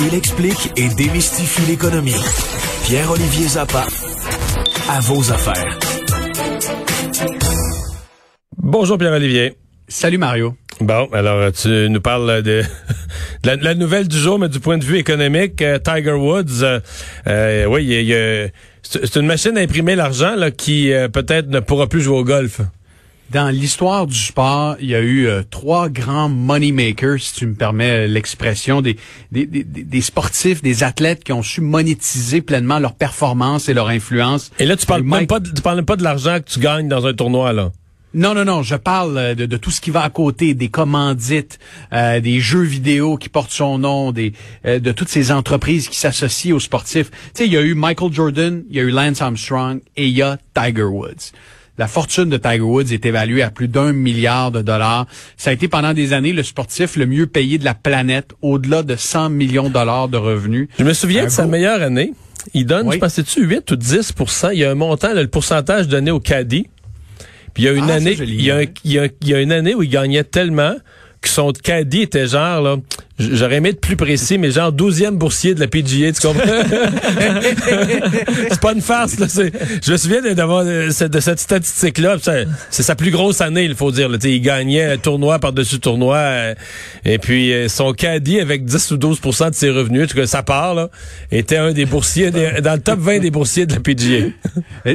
Il explique et démystifie l'économie. Pierre-Olivier Zappa, à vos affaires. Bonjour Pierre-Olivier. Salut Mario. Bon, alors tu nous parles de, la, nouvelle du jour, mais du point de vue économique, euh, Tiger Woods, euh, euh, oui, c'est une machine à imprimer l'argent qui peut-être ne pourra plus jouer au golf. Dans l'histoire du sport, il y a eu trois grands money makers, si tu me permets l'expression, des, des, des, des, sportifs, des athlètes qui ont su monétiser pleinement leur performance et leur influence. Et là, tu parles même pas, tu parles pas de l'argent que tu gagnes dans un tournoi là. Non, non, non, je parle euh, de, tout ce qui va à côté, des commandites, euh, des jeux vidéo qui portent son nom, des, euh, de toutes ces entreprises qui s'associent aux sportifs. Tu sais, il y a eu Michael Jordan, il y a eu Lance Armstrong et il y a Tiger Woods. La fortune de Tiger Woods est évaluée à plus d'un milliard de dollars. Ça a été pendant des années le sportif le mieux payé de la planète, au-delà de 100 millions de dollars de revenus. Je me souviens de sa meilleure année. Il donne, je pense, tu 8 ou 10% Il y a un montant, le pourcentage donné au caddie puis il y a une ah, année, il y a, il y, a, il y a une année où il gagnait tellement que son caddie était genre là J'aurais aimé être plus précis, mais genre 12e boursier de la PGA, tu comprends? c'est pas une farce, là. Je me souviens d'avoir de, cette statistique-là. C'est sa plus grosse année, il faut dire. Là. Il gagnait tournoi par-dessus tournoi. Euh, et puis, euh, son caddie, avec 10 ou 12% de ses revenus, en tout cas, ça part, là, était un des boursiers, dans le top 20 des boursiers de la PGA.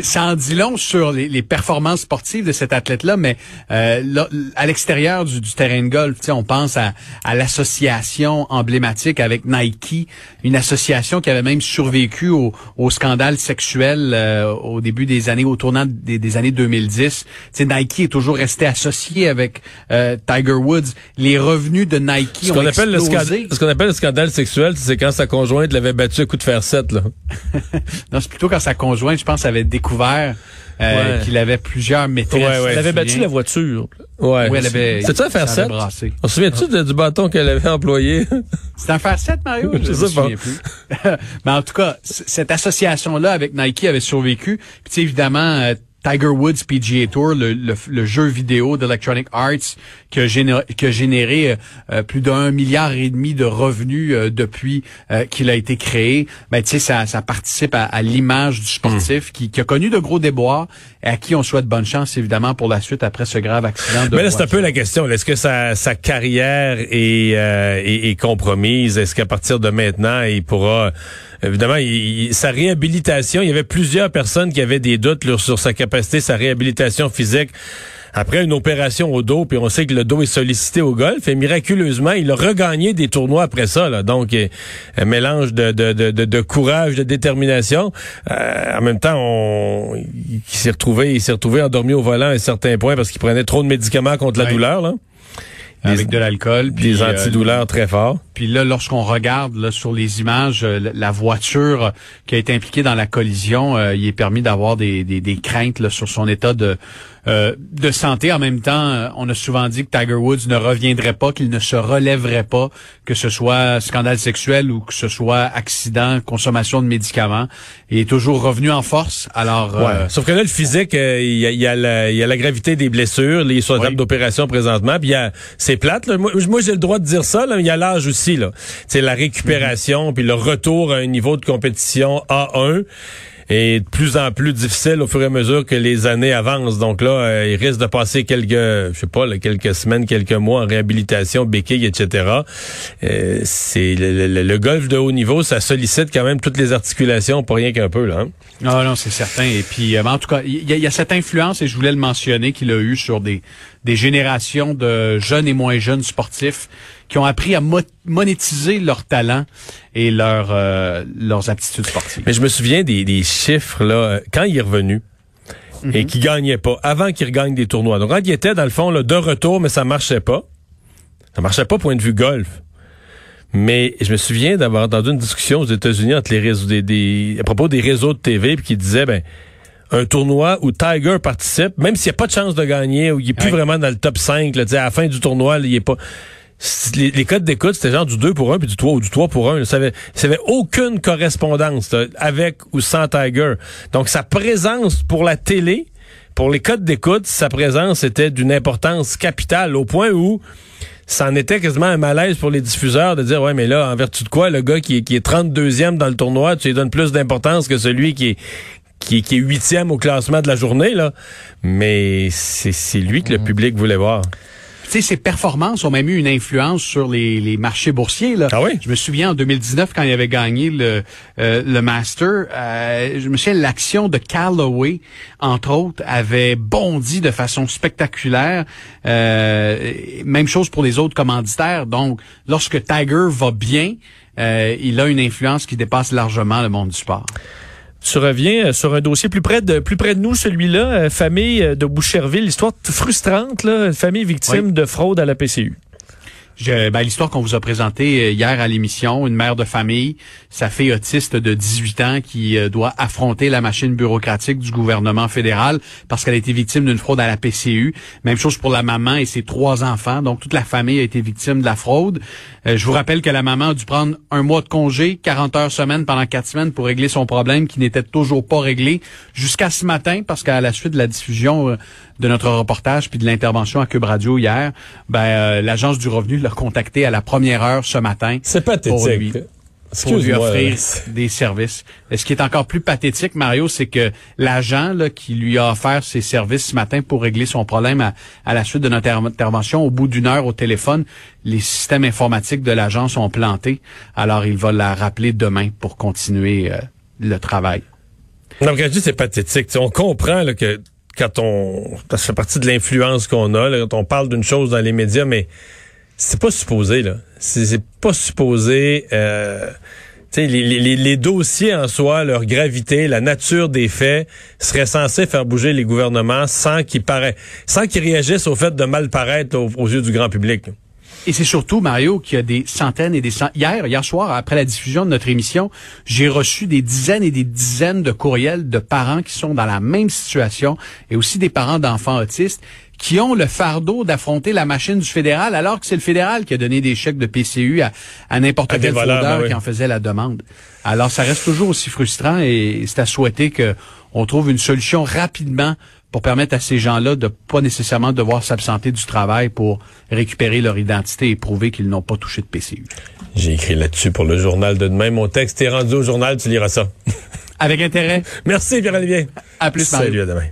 ça en dit long sur les, performances sportives de cet athlète-là, mais euh, à l'extérieur du, du, terrain de golf, on pense à, à l'association emblématique avec Nike, une association qui avait même survécu au, scandale sexuel euh, au début des années, au tournant des, années 2010. T'sais, Nike est toujours resté associé avec euh, Tiger Woods. Les revenus de Nike ce ont appelle Le scandale, ce qu'on appelle le scandale sexuel, c'est quand sa conjointe l'avait battu à coup de fer 7. Là. non, c'est plutôt quand sa conjointe, je pense, avait découvert euh, qu'il avait plusieurs maîtresses. Ouais, Elle avait battu la voiture. Ouais. Oui, elle avait. C'était ça un fer 7? On se souvient-tu du bâton qu'elle avait employé? C'est un fer 7, Mario? Je sais pas. Plus. Mais en tout cas, cette association-là avec Nike avait survécu. Puis évidemment, euh, Tiger Woods PGA Tour, le, le, jeu vidéo d'Electronic Arts qui a généré, qui a généré euh, plus d'un milliard et demi de revenus euh, depuis euh, qu'il a été créé. Ben, tu sais, ça, ça participe à, l'image du sportif hmm. qui, qui, a connu de gros déboires et à qui on souhaite bonne chance, évidemment, pour la suite après ce grave accident. De Mais là, c'est un peu la question. Est-ce que sa, sa carrière est, est, est compromise? Est-ce qu'à partir de maintenant, il pourra évidemment, sa réhabilitation, il y avait plusieurs personnes qui avaient des doutes sur sa capacité, sa réhabilitation physique après une opération au dos, puis on sait que le dos est sollicité au golf, et miraculeusement, il a regagné des tournois après ça. Là. Donc, un mélange de, de, de, de courage, de détermination. Euh, en même temps, on, il s'est retrouvé, il s'est retrouvé endormi au volant à un certain point parce qu'il prenait trop de médicaments contre la douleur. Là avec de l'alcool. Des euh, antidouleurs très forts. Puis là, lorsqu'on regarde là, sur les images, euh, la voiture qui a été impliquée dans la collision, euh, il est permis d'avoir des, des, des, craintes là, sur son état de, euh, de santé. En même temps, on a souvent dit que Tiger Woods ne reviendrait pas, qu'il ne se relèverait pas, que ce soit scandale sexuel ou que ce soit accident, consommation de médicaments. Il est toujours revenu en force. Alors, ouais. sauf que là, le physique, il y, a, y, a la, y a la gravité des blessures, les sur d'opération présentement. Puis c'est plate. Là. Moi, moi j'ai le droit de dire ça. Là, il y a l'âge aussi c'est la récupération, puis le retour à un niveau de compétition A1 est de plus en plus difficile au fur et à mesure que les années avancent. Donc là, euh, il risque de passer quelques, je sais pas, quelques semaines, quelques mois en réhabilitation, béquille, etc. Euh, c'est le, golf de haut niveau, ça sollicite quand même toutes les articulations, pour rien qu'un peu là. Hein? Ah non, c'est certain. Et puis, euh, en tout cas, il y, a cette influence, et je voulais le mentionner, qu'il a eu sur des, des générations de jeunes et moins jeunes sportifs qui ont appris à monétiser leur talent et leur, euh, leurs aptitudes sportives. Mais je me souviens des, des chiffres là euh, quand il est revenu. Et mhm. qui gagnait pas avant qu'il regagne des tournois. Donc quand il était dans le fond là, de retour, mais ça marchait pas. Ça marchait pas point de vue golf. Mais je me souviens d'avoir entendu une discussion aux États-Unis entre les réseaux des, des, à propos des réseaux de TV puis qui disait ben un tournoi où Tiger participe, même s'il n'y a pas de chance de gagner, où il est plus vraiment dans le top 5, là, à la fin du tournoi, il est pas les, codes d'écoute, c'était genre du 2 pour 1 puis du 3 ou du 3 pour 1. Ça avait, ça avait aucune correspondance avec ou sans Tiger. Donc, sa présence pour la télé, pour les codes d'écoute, sa présence était d'une importance capitale au point où ça en était quasiment un malaise pour les diffuseurs de dire, ouais, mais là, en vertu de quoi, le gars qui est, qui est 32e dans le tournoi, tu lui donnes plus d'importance que celui qui est, qui, est huitième au classement de la journée, là. Mais c'est lui que le mmh. public voulait voir sais, ses performances ont même eu une influence sur les, les marchés boursiers. Là. Ah oui? Je me souviens en 2019 quand il avait gagné le, euh, le Master, euh, je me souviens l'action de Callaway, entre autres, avait bondi de façon spectaculaire. Euh, même chose pour les autres commanditaires. Donc, lorsque Tiger va bien, euh, il a une influence qui dépasse largement le monde du sport. Tu reviens euh, sur un dossier plus près de plus près de nous, celui-là, euh, famille euh, de Boucherville, histoire frustrante, là, famille victime de fraude à la PCU. Ben, l'histoire qu'on vous a présentée euh, hier à l'émission, une mère de famille, sa fille autiste de 18 ans qui euh, doit affronter la machine bureaucratique du gouvernement fédéral parce qu'elle a été victime d'une fraude à la PCU. Même chose pour la maman et ses trois enfants. Donc, toute la famille a été victime de la fraude. Euh, je vous rappelle que la maman a dû prendre un mois de congé, 40 heures semaine pendant quatre semaines pour régler son problème qui n'était toujours pas réglé jusqu'à ce matin parce qu'à la suite de la diffusion de notre reportage puis de l'intervention à Cube Radio hier, ben, l'agence du revenu l'a contacté à la première heure ce matin. C'est pathétique. Pour lui, pour lui offrir des services. Et ce qui est encore plus pathétique, Mario, c'est que l'agent qui lui a offert ses services ce matin pour régler son problème à, la suite de notre intervention, au bout d'une heure au téléphone, les systèmes informatiques de l'agence ont planté. Alors, il va la rappeler demain pour continuer euh, le travail. Donc, je dis c'est pathétique. on comprend que quand on... Ça fait partie de l'influence qu'on a, quand on parle d'une chose dans les médias, mais c'est pas supposé, là. C'est pas supposé. Euh, les, les, dossiers en soi, leur gravité, la nature des faits, seraient censés faire bouger les gouvernements sans qu'ils sans qu'ils réagissent au fait de mal paraître aux, yeux du grand public. Et c'est surtout, Mario, qu'il y a des centaines et des centaines. Hier, hier soir, après la diffusion de notre émission, j'ai reçu des dizaines et des dizaines de courriels de parents qui sont dans la même situation et aussi des parents d'enfants autistes qui ont le fardeau d'affronter la machine du fédéral, alors que c'est le fédéral qui a donné des chèques de PCU à, à n'importe quel fraudeur ben qui en faisait la demande. Alors, ça reste toujours aussi frustrant et c'est à souhaiter que on trouve une solution rapidement pour permettre à ces gens-là de pas nécessairement devoir s'absenter du travail pour récupérer leur identité et prouver qu'ils n'ont pas touché de PCU. J'ai écrit là-dessus pour le journal de demain. Mon texte est rendu au journal, tu liras ça. Avec intérêt. Merci Pierre-Olivier. À plus, Salut, à demain.